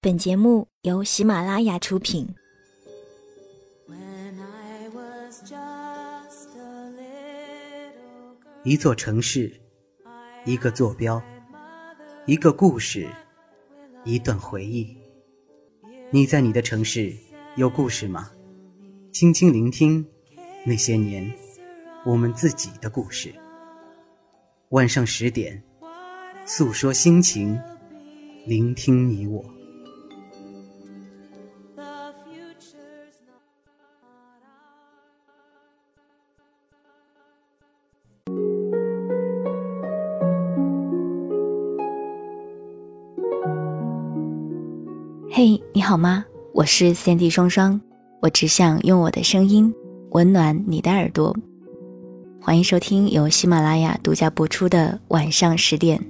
本节目由喜马拉雅出品。一座城市，一个坐标，一个故事，一段回忆。你在你的城市有故事吗？轻轻聆听那些年我们自己的故事。晚上十点，诉说心情，聆听你我。嘿，你好吗？我是三 D 双双，我只想用我的声音温暖你的耳朵。欢迎收听由喜马拉雅独家播出的晚上十点。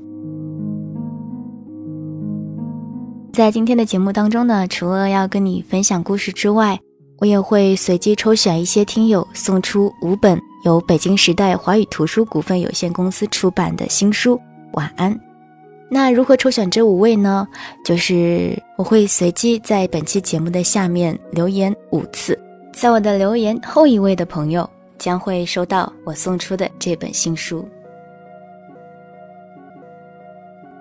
在今天的节目当中呢，除了要跟你分享故事之外，我也会随机抽选一些听友送出五本由北京时代华语图书股份有限公司出版的新书。晚安。那如何抽选这五位呢？就是我会随机在本期节目的下面留言五次，在我的留言后一位的朋友将会收到我送出的这本新书。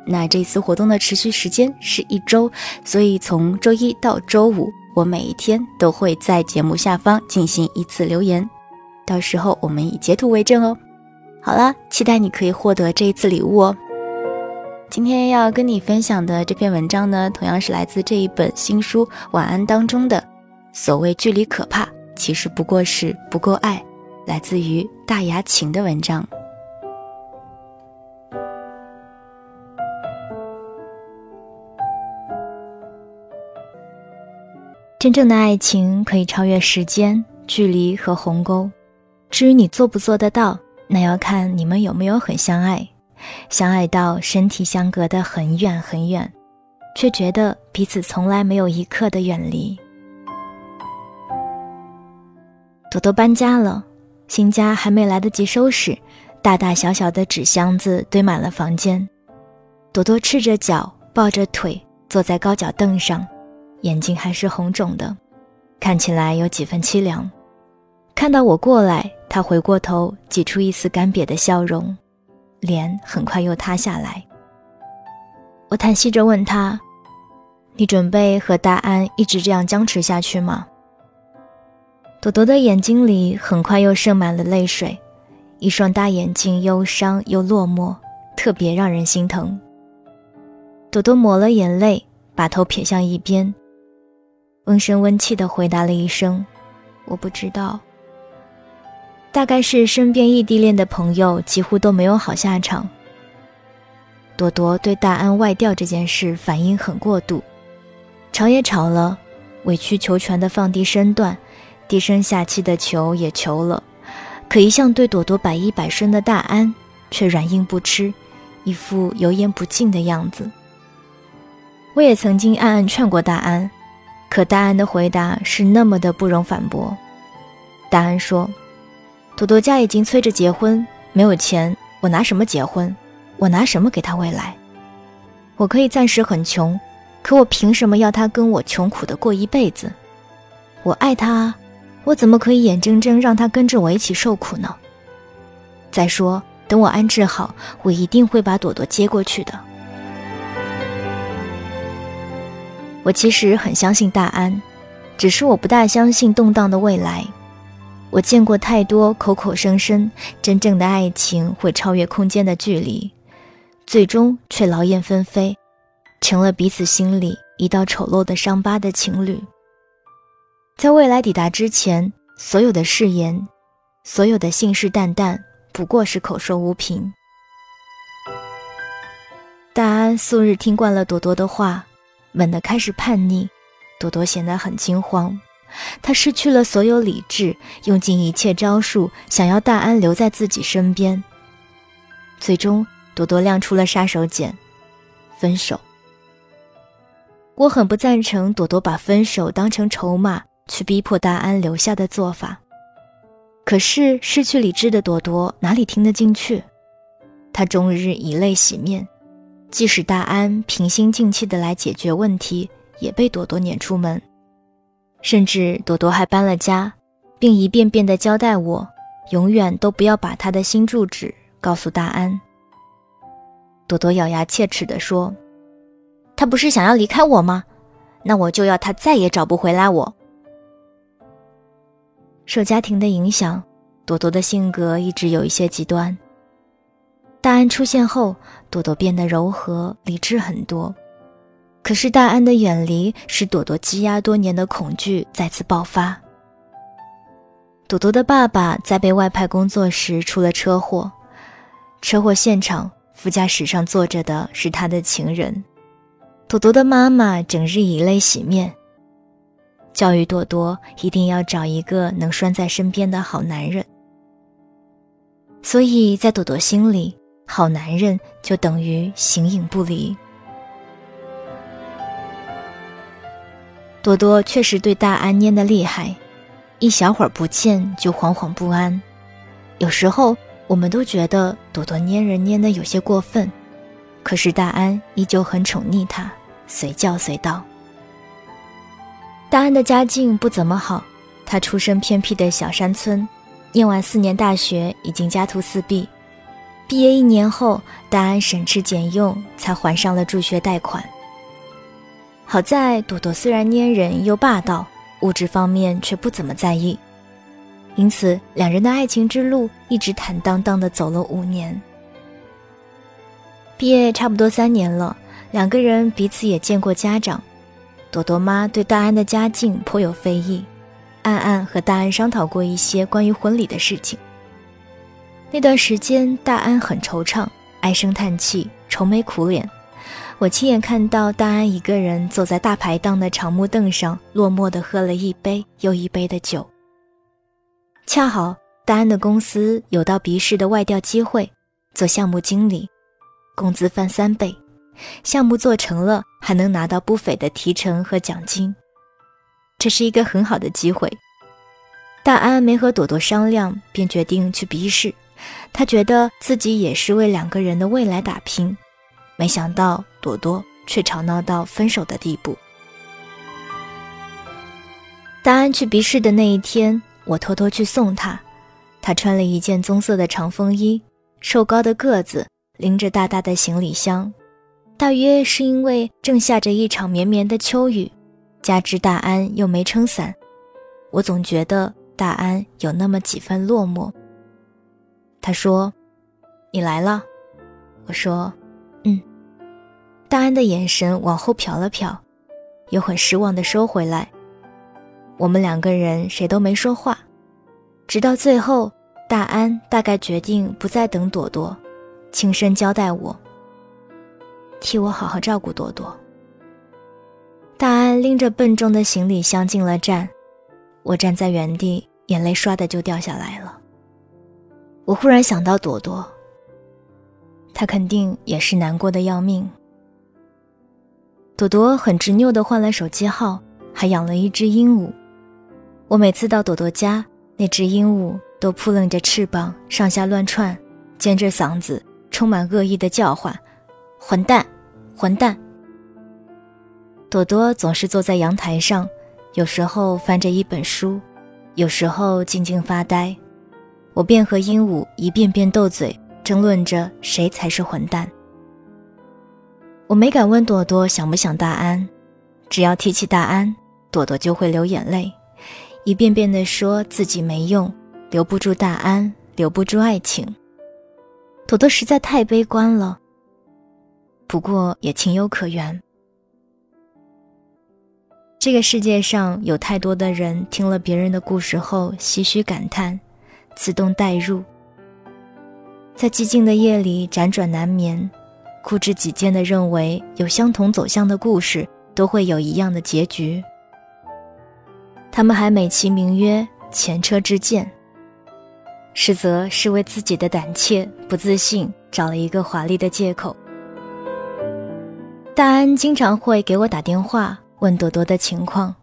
那这次活动的持续时间是一周，所以从周一到周五，我每一天都会在节目下方进行一次留言，到时候我们以截图为证哦。好了，期待你可以获得这一次礼物哦。今天要跟你分享的这篇文章呢，同样是来自这一本新书《晚安》当中的。所谓距离可怕，其实不过是不够爱。来自于大牙琴的文章。真正的爱情可以超越时间、距离和鸿沟。至于你做不做得到，那要看你们有没有很相爱。相爱到身体相隔得很远很远，却觉得彼此从来没有一刻的远离。朵朵搬家了，新家还没来得及收拾，大大小小的纸箱子堆满了房间。朵朵赤着脚，抱着腿，坐在高脚凳上，眼睛还是红肿的，看起来有几分凄凉。看到我过来，她回过头，挤出一丝干瘪的笑容。脸很快又塌下来。我叹息着问他：“你准备和大安一直这样僵持下去吗？”朵朵的眼睛里很快又盛满了泪水，一双大眼睛忧伤又落寞，特别让人心疼。朵朵抹了眼泪，把头撇向一边，温声温气地回答了一声：“我不知道。”大概是身边异地恋的朋友几乎都没有好下场。朵朵对大安外调这件事反应很过度，吵也吵了，委曲求全的放低身段，低声下气的求也求了，可一向对朵朵百依百顺的大安却软硬不吃，一副油盐不进的样子。我也曾经暗暗劝过大安，可大安的回答是那么的不容反驳。大安说。朵朵家已经催着结婚，没有钱，我拿什么结婚？我拿什么给他未来？我可以暂时很穷，可我凭什么要他跟我穷苦的过一辈子？我爱他，我怎么可以眼睁睁让他跟着我一起受苦呢？再说，等我安置好，我一定会把朵朵接过去的。我其实很相信大安，只是我不大相信动荡的未来。我见过太多口口声声真正的爱情会超越空间的距离，最终却劳燕分飞，成了彼此心里一道丑陋的伤疤的情侣。在未来抵达之前，所有的誓言，所有的信誓旦旦，不过是口说无凭。大安素日听惯了朵朵的话，猛地开始叛逆，朵朵显得很惊慌。他失去了所有理智，用尽一切招数，想要大安留在自己身边。最终，朵朵亮出了杀手锏，分手。我很不赞成朵朵把分手当成筹码去逼迫大安留下的做法。可是失去理智的朵朵哪里听得进去？她终日以泪洗面，即使大安平心静气的来解决问题，也被朵朵撵出门，甚至朵朵还搬了家，并一遍遍地交代我，永远都不要把她的新住址告诉大安。朵朵咬牙切齿地说：“他不是想要离开我吗？那我就要他再也找不回来我。”受家庭的影响，朵朵的性格一直有一些极端。大安出现后，朵朵变得柔和理智很多。可是大安的远离使朵朵积压多年的恐惧再次爆发。朵朵的爸爸在被外派工作时出了车祸，车祸现场副驾驶上坐着的是他的情人。朵朵的妈妈整日以泪洗面。教育朵朵一定要找一个能拴在身边的好男人，所以在朵朵心里，好男人就等于形影不离。朵朵确实对大安粘的厉害，一小会儿不见就惶惶不安。有时候我们都觉得朵朵粘人粘的有些过分，可是大安依旧很宠溺她，随叫随到。大安的家境不怎么好，他出身偏僻的小山村，念完四年大学已经家徒四壁。毕业一年后，大安省吃俭用才还上了助学贷款。好在朵朵虽然粘人又霸道，物质方面却不怎么在意，因此两人的爱情之路一直坦荡荡地走了五年。毕业差不多三年了，两个人彼此也见过家长。朵朵妈对大安的家境颇有非议，暗暗和大安商讨过一些关于婚礼的事情。那段时间，大安很惆怅，唉声叹气，愁眉苦脸。我亲眼看到大安一个人坐在大排档的长木凳上，落寞地喝了一杯又一杯的酒。恰好大安的公司有到鼻市的外调机会，做项目经理，工资翻三倍。项目做成了，还能拿到不菲的提成和奖金，这是一个很好的机会。大安没和朵朵商量，便决定去鼻试。他觉得自己也是为两个人的未来打拼，没想到朵朵却吵闹到分手的地步。大安去鼻试的那一天，我偷偷去送他。他穿了一件棕色的长风衣，瘦高的个子，拎着大大的行李箱。大约是因为正下着一场绵绵的秋雨，加之大安又没撑伞，我总觉得大安有那么几分落寞。他说：“你来了。”我说：“。”大安的眼神往后瞟了瞟，又很失望地收回来。我们两个人谁都没说话，直到最后，大安大概决定不再等朵朵，轻声交代我。替我好好照顾朵朵。大安拎着笨重的行李箱进了站，我站在原地，眼泪唰的就掉下来了。我忽然想到朵朵，她肯定也是难过的要命。朵朵很执拗的换了手机号，还养了一只鹦鹉。我每次到朵朵家，那只鹦鹉都扑棱着翅膀，上下乱窜，尖着嗓子，充满恶意的叫唤。混蛋，混蛋！朵朵总是坐在阳台上，有时候翻着一本书，有时候静静发呆。我便和鹦鹉一遍遍斗嘴，争论着谁才是混蛋。我没敢问朵朵想不想大安，只要提起大安，朵朵就会流眼泪，一遍遍地说自己没用，留不住大安，留不住爱情。朵朵实在太悲观了。不过也情有可原。这个世界上有太多的人听了别人的故事后唏嘘感叹，自动代入，在寂静的夜里辗转难眠，固执己见的认为有相同走向的故事都会有一样的结局。他们还美其名曰前车之鉴，实则是为自己的胆怯不自信找了一个华丽的借口。大安经常会给我打电话问朵朵的情况，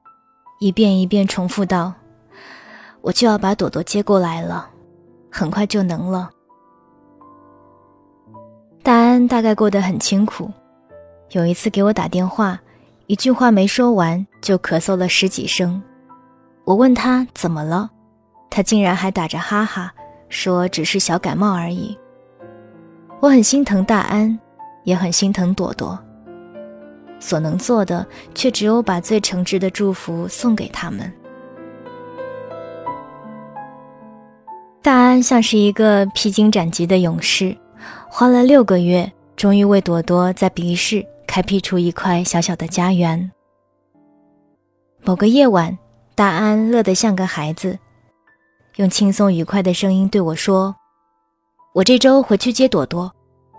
一遍一遍重复道：“我就要把朵朵接过来了，很快就能了。”大安大概过得很清苦，有一次给我打电话，一句话没说完就咳嗽了十几声。我问他怎么了，他竟然还打着哈哈说只是小感冒而已。我很心疼大安，也很心疼朵朵。所能做的却只有把最诚挚的祝福送给他们。大安像是一个披荆斩棘的勇士，花了六个月，终于为朵朵在比利时开辟出一块小小的家园。某个夜晚，大安乐得像个孩子，用轻松愉快的声音对我说：“我这周回去接朵朵，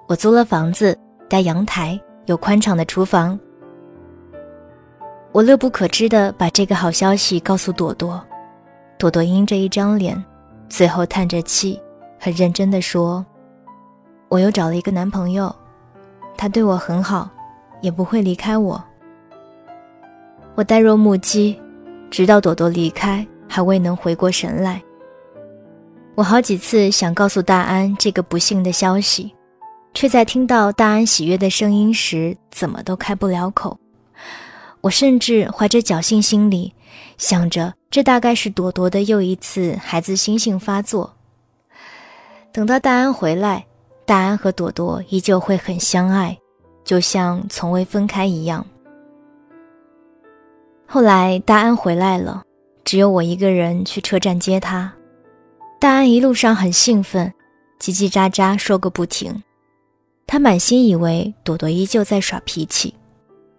我租了房子，带阳台，有宽敞的厨房。”我乐不可支地把这个好消息告诉朵朵，朵朵阴着一张脸。最后叹着气，很认真地说：“我又找了一个男朋友，他对我很好，也不会离开我。”我呆若木鸡，直到朵朵离开，还未能回过神来。我好几次想告诉大安这个不幸的消息，却在听到大安喜悦的声音时，怎么都开不了口。我甚至怀着侥幸心理。想着，这大概是朵朵的又一次孩子心性发作。等到大安回来，大安和朵朵依旧会很相爱，就像从未分开一样。后来大安回来了，只有我一个人去车站接他。大安一路上很兴奋，叽叽喳喳说个不停。他满心以为朵朵依旧在耍脾气，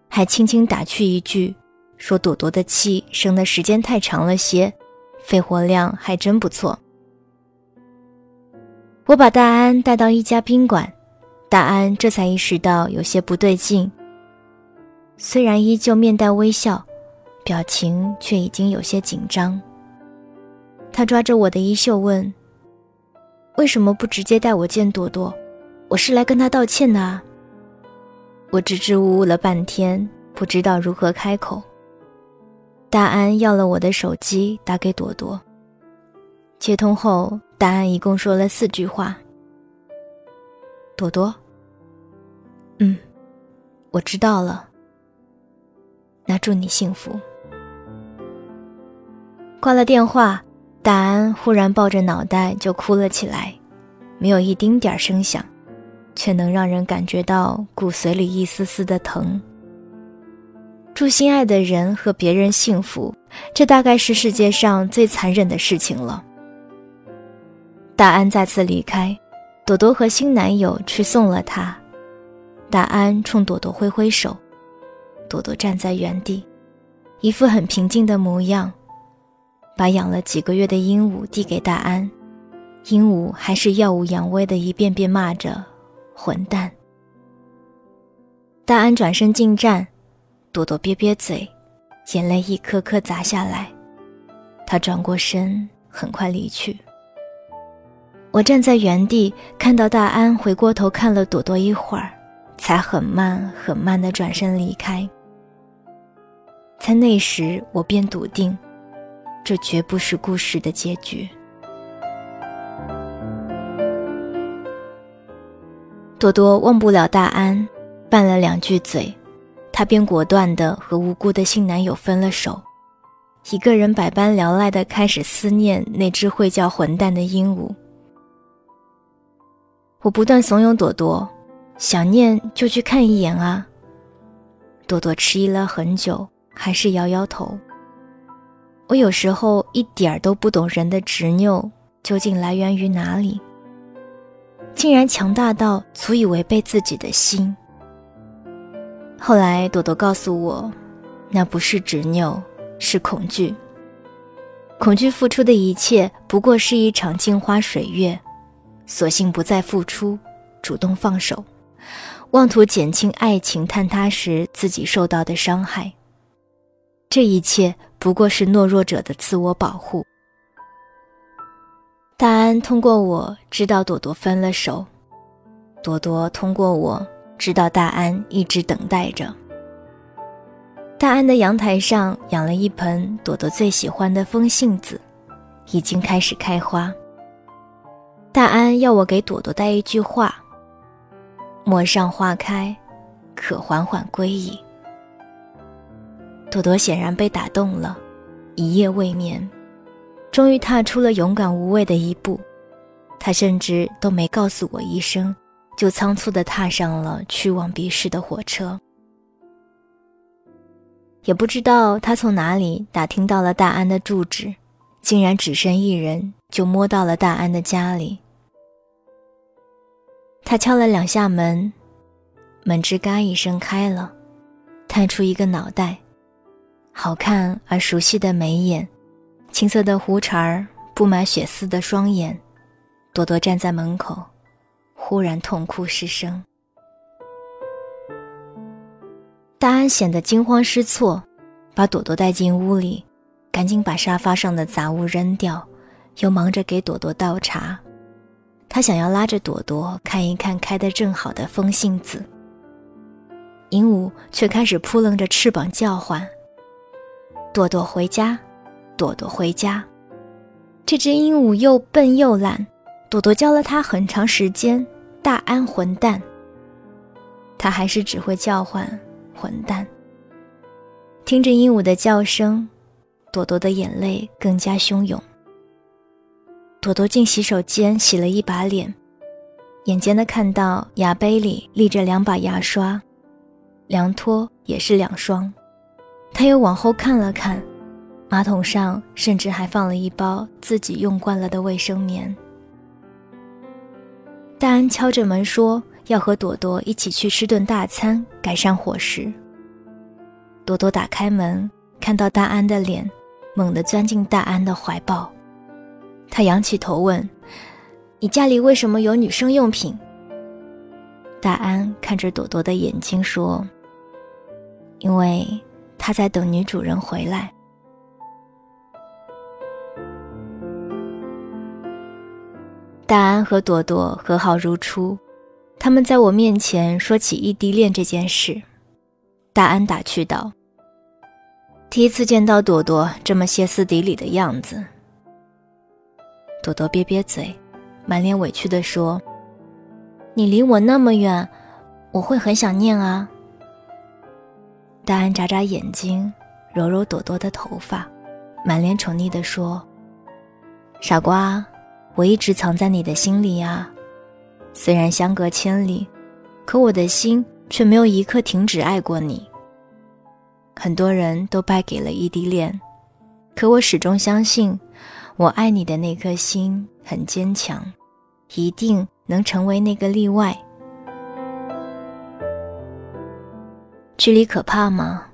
还轻轻打趣一句。说朵朵的气生的时间太长了些，肺活量还真不错。我把大安带到一家宾馆，大安这才意识到有些不对劲。虽然依旧面带微笑，表情却已经有些紧张。他抓着我的衣袖问：“为什么不直接带我见朵朵？我是来跟他道歉的啊。”我支支吾吾了半天，不知道如何开口。大安要了我的手机，打给朵朵。接通后，答案一共说了四句话。朵朵，嗯，我知道了。那祝你幸福。挂了电话，大安忽然抱着脑袋就哭了起来，没有一丁点声响，却能让人感觉到骨髓里一丝丝的疼。祝心爱的人和别人幸福，这大概是世界上最残忍的事情了。大安再次离开，朵朵和新男友去送了她。大安冲朵朵挥挥手，朵朵站在原地，一副很平静的模样，把养了几个月的鹦鹉递给大安，鹦鹉还是耀武扬威的一遍遍骂着“混蛋”。大安转身进站。朵朵憋憋嘴，眼泪一颗颗砸下来。他转过身，很快离去。我站在原地，看到大安回过头看了朵朵一会儿，才很慢很慢地转身离开。在那时，我便笃定，这绝不是故事的结局。朵朵忘不了大安，拌了两句嘴。她便果断地和无辜的新男友分了手，一个人百般聊赖地开始思念那只会叫混蛋的鹦鹉。我不断怂恿朵朵，想念就去看一眼啊。朵朵迟疑了很久，还是摇摇头。我有时候一点儿都不懂人的执拗究竟来源于哪里，竟然强大到足以违背自己的心。后来，朵朵告诉我，那不是执拗，是恐惧。恐惧付出的一切不过是一场镜花水月，索性不再付出，主动放手，妄图减轻爱情坍塌时自己受到的伤害。这一切不过是懦弱者的自我保护。大安通过我知道朵朵分了手，朵朵通过我。知道大安一直等待着。大安的阳台上养了一盆朵朵最喜欢的风信子，已经开始开花。大安要我给朵朵带一句话：“陌上花开，可缓缓归矣。”朵朵显然被打动了，一夜未眠，终于踏出了勇敢无畏的一步。他甚至都没告诉我一声，就仓促地踏上了去往别市的火车。也不知道他从哪里打听到了大安的住址，竟然只身一人就摸到了大安的家里。他敲了两下门，门吱嘎一声开了，探出一个脑袋，好看而熟悉的眉眼，青色的胡茬儿布满血丝的双眼。朵朵站在门口，忽然痛哭失声。大安显得惊慌失措，把朵朵带进屋里，赶紧把沙发上的杂物扔掉，又忙着给朵朵倒茶。他想要拉着朵朵看一看开得正好的风信子。鹦鹉却开始扑棱着翅膀叫唤：“朵朵回家，朵朵回家。”这只鹦鹉又笨又懒。朵朵教了它很长时间，大安混蛋。它还是只会叫唤混蛋。听着鹦鹉的叫声，朵朵的眼泪更加汹涌。朵朵进洗手间洗了一把脸，眼尖的看到牙杯里立着两把牙刷，凉拖也是两双。他又往后看了看，马桶上甚至还放了一包自己用惯了的卫生棉。大安敲着门说：“要和朵朵一起去吃顿大餐，改善伙食。”朵朵打开门，看到大安的脸，猛地钻进大安的怀抱。他仰起头问：“你家里为什么有女生用品？”大安看着朵朵的眼睛说：“因为他在等女主人回来。”大安和朵朵和好如初，他们在我面前说起异地恋这件事。大安打趣道：“第一次见到朵朵这么歇斯底里的样子。”朵朵瘪瘪嘴，满脸委屈地说：“你离我那么远，我会很想念啊。”大安眨眨眼睛，揉揉朵朵的头发，满脸宠溺地说：“傻瓜。”我一直藏在你的心里啊，虽然相隔千里，可我的心却没有一刻停止爱过你。很多人都败给了异地恋，可我始终相信，我爱你的那颗心很坚强，一定能成为那个例外。距离可怕吗？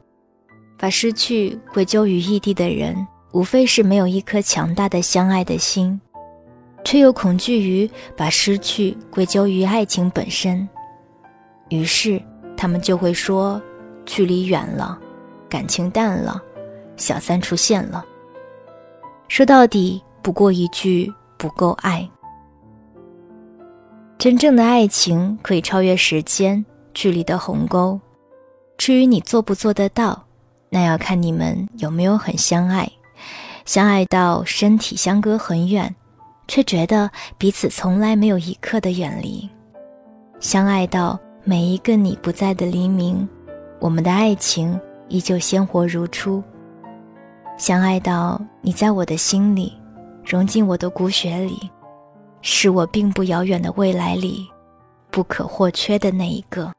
把失去归咎于异地的人，无非是没有一颗强大的相爱的心。却又恐惧于把失去归咎于爱情本身，于是他们就会说：“距离远了，感情淡了，小三出现了。”说到底，不过一句不够爱。真正的爱情可以超越时间、距离的鸿沟。至于你做不做得到，那要看你们有没有很相爱，相爱到身体相隔很远。却觉得彼此从来没有一刻的远离，相爱到每一个你不在的黎明，我们的爱情依旧鲜活如初。相爱到你在我的心里，融进我的骨血里，是我并不遥远的未来里不可或缺的那一个。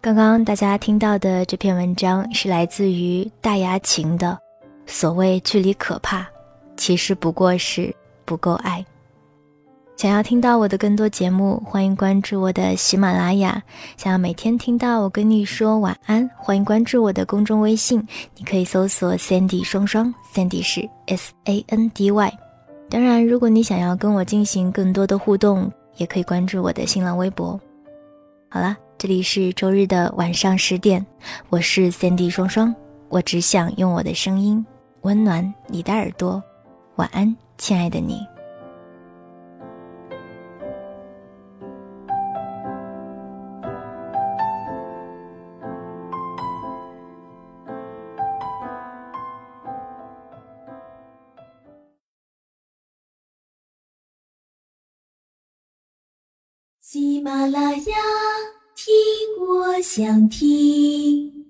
刚刚大家听到的这篇文章是来自于大牙琴的。所谓距离可怕，其实不过是不够爱。想要听到我的更多节目，欢迎关注我的喜马拉雅。想要每天听到我跟你说晚安，欢迎关注我的公众微信，你可以搜索 Sandy 双双，Sandy 是 S A N D Y。当然，如果你想要跟我进行更多的互动，也可以关注我的新浪微博。好了，这里是周日的晚上十点，我是 Sandy 双双，我只想用我的声音。温暖你的耳朵，晚安，亲爱的你。马拉雅。听，我想听。